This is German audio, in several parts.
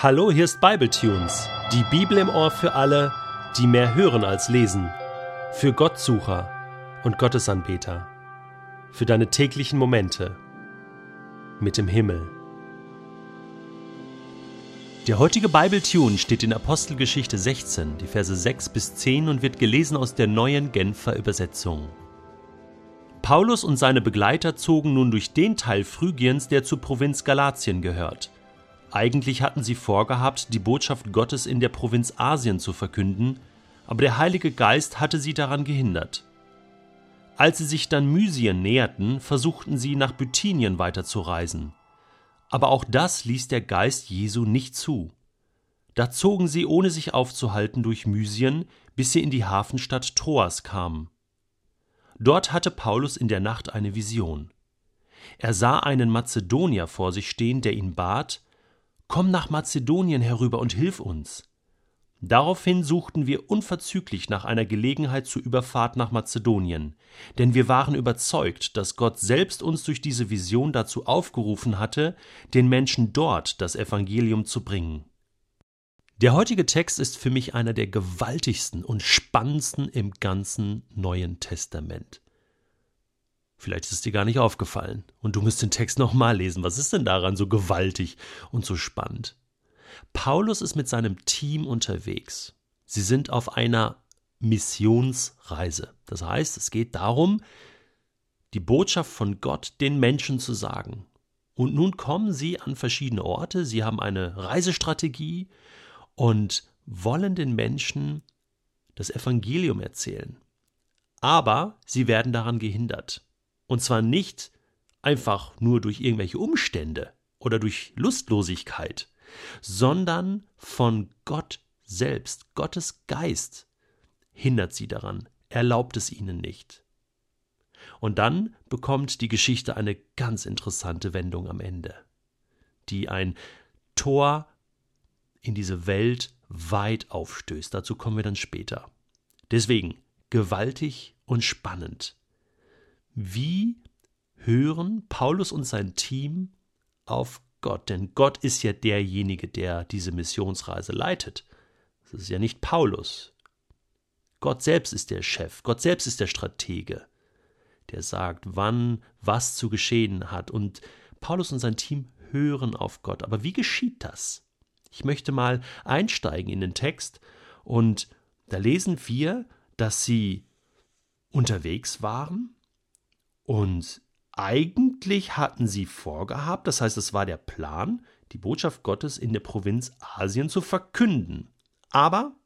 Hallo, hier ist Bibletunes, die Bibel im Ohr für alle, die mehr hören als lesen, für Gottsucher und Gottesanbeter, für deine täglichen Momente mit dem Himmel. Der heutige Bibletune steht in Apostelgeschichte 16, die Verse 6 bis 10 und wird gelesen aus der neuen Genfer Übersetzung. Paulus und seine Begleiter zogen nun durch den Teil Phrygiens, der zur Provinz Galatien gehört. Eigentlich hatten sie vorgehabt, die Botschaft Gottes in der Provinz Asien zu verkünden, aber der Heilige Geist hatte sie daran gehindert. Als sie sich dann Mysien näherten, versuchten sie nach Bithynien weiterzureisen. Aber auch das ließ der Geist Jesu nicht zu. Da zogen sie, ohne sich aufzuhalten, durch Mysien, bis sie in die Hafenstadt Troas kamen. Dort hatte Paulus in der Nacht eine Vision. Er sah einen Mazedonier vor sich stehen, der ihn bat, Komm nach Mazedonien herüber und hilf uns. Daraufhin suchten wir unverzüglich nach einer Gelegenheit zur Überfahrt nach Mazedonien, denn wir waren überzeugt, dass Gott selbst uns durch diese Vision dazu aufgerufen hatte, den Menschen dort das Evangelium zu bringen. Der heutige Text ist für mich einer der gewaltigsten und spannendsten im ganzen Neuen Testament. Vielleicht ist dir gar nicht aufgefallen und du musst den Text nochmal lesen. Was ist denn daran so gewaltig und so spannend? Paulus ist mit seinem Team unterwegs. Sie sind auf einer Missionsreise. Das heißt, es geht darum, die Botschaft von Gott den Menschen zu sagen. Und nun kommen sie an verschiedene Orte, sie haben eine Reisestrategie und wollen den Menschen das Evangelium erzählen. Aber sie werden daran gehindert. Und zwar nicht einfach nur durch irgendwelche Umstände oder durch Lustlosigkeit, sondern von Gott selbst. Gottes Geist hindert sie daran, erlaubt es ihnen nicht. Und dann bekommt die Geschichte eine ganz interessante Wendung am Ende, die ein Tor in diese Welt weit aufstößt. Dazu kommen wir dann später. Deswegen gewaltig und spannend. Wie hören Paulus und sein Team auf Gott? Denn Gott ist ja derjenige, der diese Missionsreise leitet. Es ist ja nicht Paulus. Gott selbst ist der Chef, Gott selbst ist der Stratege, der sagt, wann was zu geschehen hat. Und Paulus und sein Team hören auf Gott. Aber wie geschieht das? Ich möchte mal einsteigen in den Text und da lesen wir, dass sie unterwegs waren und eigentlich hatten sie vorgehabt, das heißt, es war der Plan, die Botschaft Gottes in der Provinz Asien zu verkünden. Aber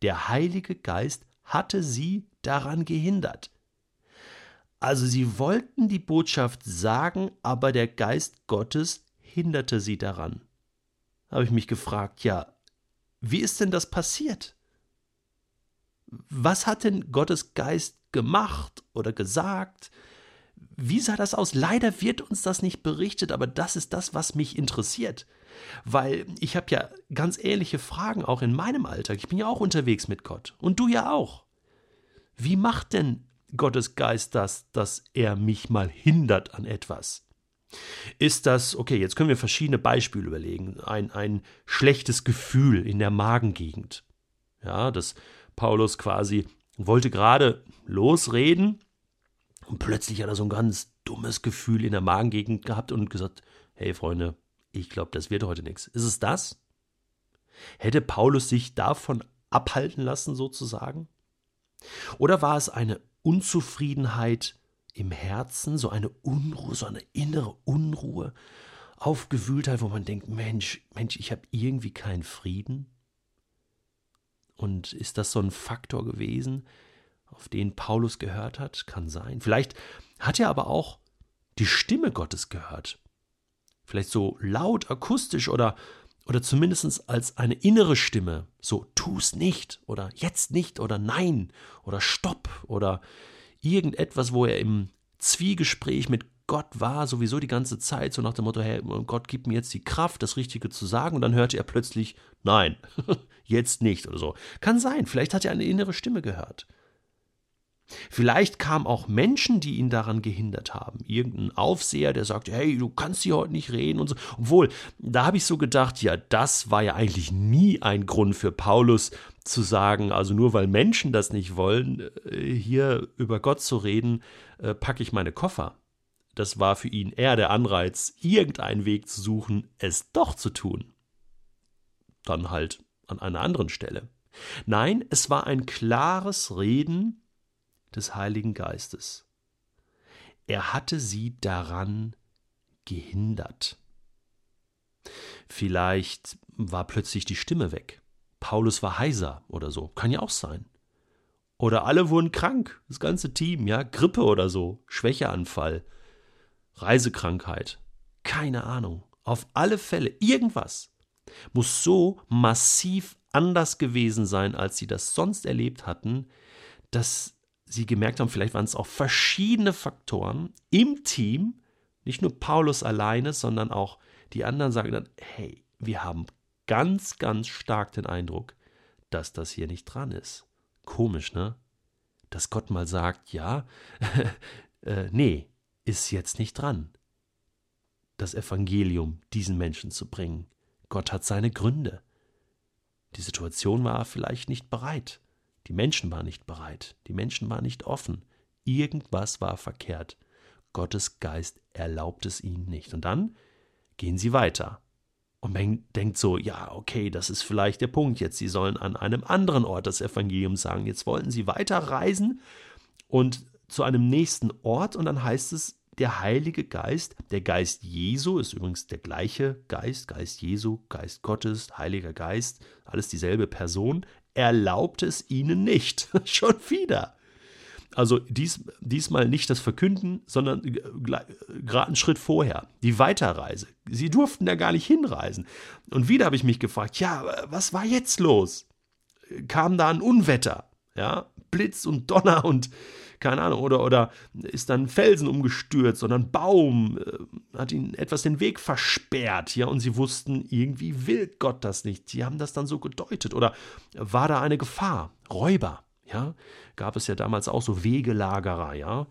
der Heilige Geist hatte sie daran gehindert. Also sie wollten die Botschaft sagen, aber der Geist Gottes hinderte sie daran. Habe ich mich gefragt, ja, wie ist denn das passiert? Was hat denn Gottes Geist gemacht oder gesagt? Wie sah das aus? Leider wird uns das nicht berichtet, aber das ist das, was mich interessiert. Weil ich habe ja ganz ähnliche Fragen auch in meinem Alltag. Ich bin ja auch unterwegs mit Gott. Und du ja auch. Wie macht denn Gottes Geist das, dass er mich mal hindert an etwas? Ist das, okay, jetzt können wir verschiedene Beispiele überlegen. Ein, ein schlechtes Gefühl in der Magengegend. Ja, dass Paulus quasi wollte gerade losreden und plötzlich hat er so ein ganz dummes Gefühl in der Magengegend gehabt und gesagt, hey Freunde, ich glaube, das wird heute nichts. Ist es das? Hätte Paulus sich davon abhalten lassen sozusagen? Oder war es eine Unzufriedenheit im Herzen, so eine Unruhe, so eine innere Unruhe, Aufgewühltheit, wo man denkt, Mensch, Mensch, ich habe irgendwie keinen Frieden? Und ist das so ein Faktor gewesen, auf den Paulus gehört hat, kann sein. Vielleicht hat er aber auch die Stimme Gottes gehört. Vielleicht so laut, akustisch oder, oder zumindest als eine innere Stimme. So, tu's nicht oder jetzt nicht oder nein oder stopp oder irgendetwas, wo er im Zwiegespräch mit Gott war, sowieso die ganze Zeit, so nach dem Motto, hey, Gott gibt mir jetzt die Kraft, das Richtige zu sagen, und dann hörte er plötzlich, nein, jetzt nicht oder so. Kann sein, vielleicht hat er eine innere Stimme gehört. Vielleicht kamen auch Menschen, die ihn daran gehindert haben. Irgendein Aufseher, der sagt, hey, du kannst hier heute nicht reden und so. Obwohl, da habe ich so gedacht, ja, das war ja eigentlich nie ein Grund für Paulus zu sagen, also nur weil Menschen das nicht wollen, äh, hier über Gott zu reden, äh, packe ich meine Koffer. Das war für ihn eher der Anreiz, irgendeinen Weg zu suchen, es doch zu tun. Dann halt an einer anderen Stelle. Nein, es war ein klares Reden des Heiligen Geistes. Er hatte sie daran gehindert. Vielleicht war plötzlich die Stimme weg. Paulus war heiser oder so. Kann ja auch sein. Oder alle wurden krank, das ganze Team, ja, Grippe oder so, Schwächeanfall, Reisekrankheit. Keine Ahnung. Auf alle Fälle irgendwas muss so massiv anders gewesen sein, als sie das sonst erlebt hatten, dass sie gemerkt haben, vielleicht waren es auch verschiedene Faktoren im Team, nicht nur Paulus alleine, sondern auch die anderen sagen dann, hey, wir haben ganz, ganz stark den Eindruck, dass das hier nicht dran ist. Komisch, ne? Dass Gott mal sagt, ja, äh, nee, ist jetzt nicht dran, das Evangelium diesen Menschen zu bringen. Gott hat seine Gründe. Die Situation war vielleicht nicht bereit. Die Menschen waren nicht bereit. Die Menschen waren nicht offen. Irgendwas war verkehrt. Gottes Geist erlaubt es ihnen nicht. Und dann gehen sie weiter. Und man denkt so, ja, okay, das ist vielleicht der Punkt jetzt. Sie sollen an einem anderen Ort das Evangelium sagen. Jetzt wollten sie weiterreisen und zu einem nächsten Ort. Und dann heißt es, der Heilige Geist, der Geist Jesu ist übrigens der gleiche Geist, Geist Jesu, Geist Gottes, Heiliger Geist, alles dieselbe Person, erlaubt es ihnen nicht. Schon wieder. Also dies, diesmal nicht das Verkünden, sondern gerade einen Schritt vorher, die Weiterreise. Sie durften da gar nicht hinreisen. Und wieder habe ich mich gefragt, ja, was war jetzt los? Kam da ein Unwetter? Ja, Blitz und Donner und keine Ahnung, oder, oder ist dann Felsen umgestürzt oder ein Baum äh, hat ihnen etwas den Weg versperrt, ja, und sie wussten, irgendwie will Gott das nicht. Sie haben das dann so gedeutet. Oder war da eine Gefahr? Räuber, ja, gab es ja damals auch so Wegelagerer, ja.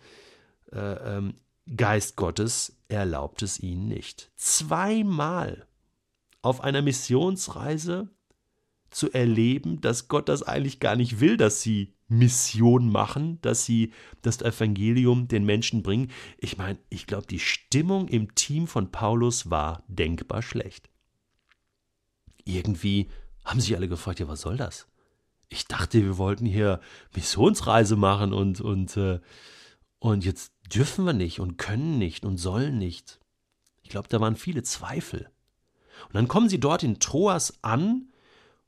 Äh, ähm, Geist Gottes erlaubt es ihnen nicht. Zweimal auf einer Missionsreise zu erleben, dass Gott das eigentlich gar nicht will, dass sie Mission machen, dass sie das Evangelium den Menschen bringen. Ich meine, ich glaube, die Stimmung im Team von Paulus war denkbar schlecht. Irgendwie haben sich alle gefragt, ja, was soll das? Ich dachte, wir wollten hier Missionsreise machen und, und, äh, und jetzt dürfen wir nicht und können nicht und sollen nicht. Ich glaube, da waren viele Zweifel. Und dann kommen sie dort in Troas an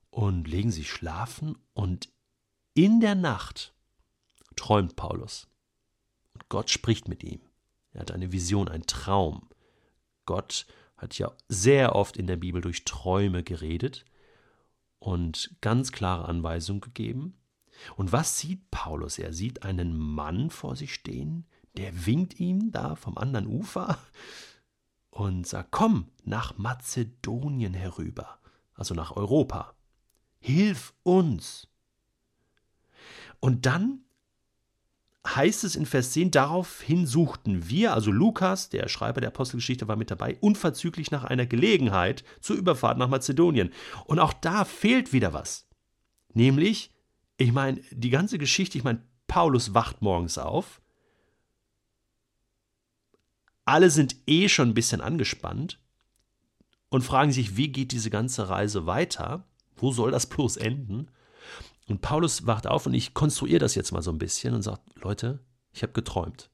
und legen sich schlafen und in der Nacht träumt Paulus. Und Gott spricht mit ihm. Er hat eine Vision, einen Traum. Gott hat ja sehr oft in der Bibel durch Träume geredet und ganz klare Anweisungen gegeben. Und was sieht Paulus? Er sieht einen Mann vor sich stehen, der winkt ihm da vom anderen Ufer und sagt, komm nach Mazedonien herüber, also nach Europa. Hilf uns. Und dann heißt es in Vers 10, daraufhin suchten wir, also Lukas, der Schreiber der Apostelgeschichte, war mit dabei, unverzüglich nach einer Gelegenheit zur Überfahrt nach Mazedonien. Und auch da fehlt wieder was. Nämlich, ich meine, die ganze Geschichte, ich meine, Paulus wacht morgens auf. Alle sind eh schon ein bisschen angespannt und fragen sich, wie geht diese ganze Reise weiter? Wo soll das bloß enden? Und Paulus wacht auf und ich konstruiere das jetzt mal so ein bisschen und sagt, Leute, ich habe geträumt.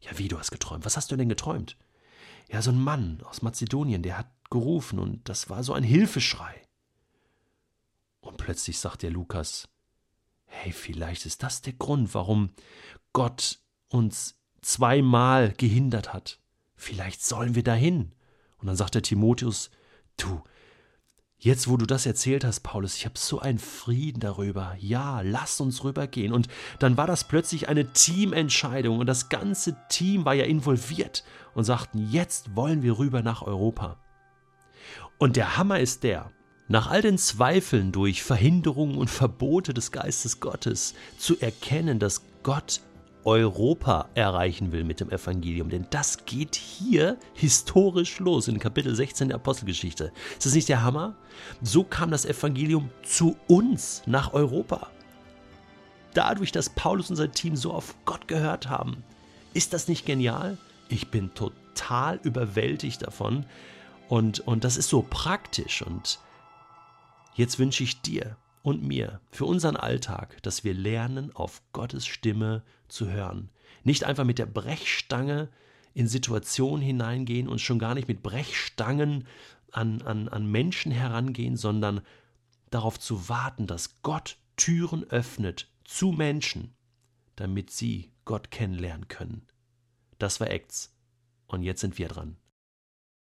Ja, wie du hast geträumt? Was hast du denn geträumt? Ja, so ein Mann aus Mazedonien, der hat gerufen und das war so ein Hilfeschrei. Und plötzlich sagt der Lukas, hey, vielleicht ist das der Grund, warum Gott uns zweimal gehindert hat. Vielleicht sollen wir dahin. Und dann sagt der Timotheus, du, Jetzt, wo du das erzählt hast, Paulus, ich habe so einen Frieden darüber. Ja, lass uns rübergehen. Und dann war das plötzlich eine Teamentscheidung und das ganze Team war ja involviert und sagten, jetzt wollen wir rüber nach Europa. Und der Hammer ist der, nach all den Zweifeln durch Verhinderungen und Verbote des Geistes Gottes zu erkennen, dass Gott Europa erreichen will mit dem Evangelium. Denn das geht hier historisch los in Kapitel 16 der Apostelgeschichte. Ist das nicht der Hammer? So kam das Evangelium zu uns nach Europa. Dadurch, dass Paulus und sein Team so auf Gott gehört haben. Ist das nicht genial? Ich bin total überwältigt davon. Und, und das ist so praktisch. Und jetzt wünsche ich dir, und mir für unseren Alltag, dass wir lernen, auf Gottes Stimme zu hören. Nicht einfach mit der Brechstange in Situationen hineingehen und schon gar nicht mit Brechstangen an, an, an Menschen herangehen, sondern darauf zu warten, dass Gott Türen öffnet zu Menschen, damit sie Gott kennenlernen können. Das war Acts. Und jetzt sind wir dran.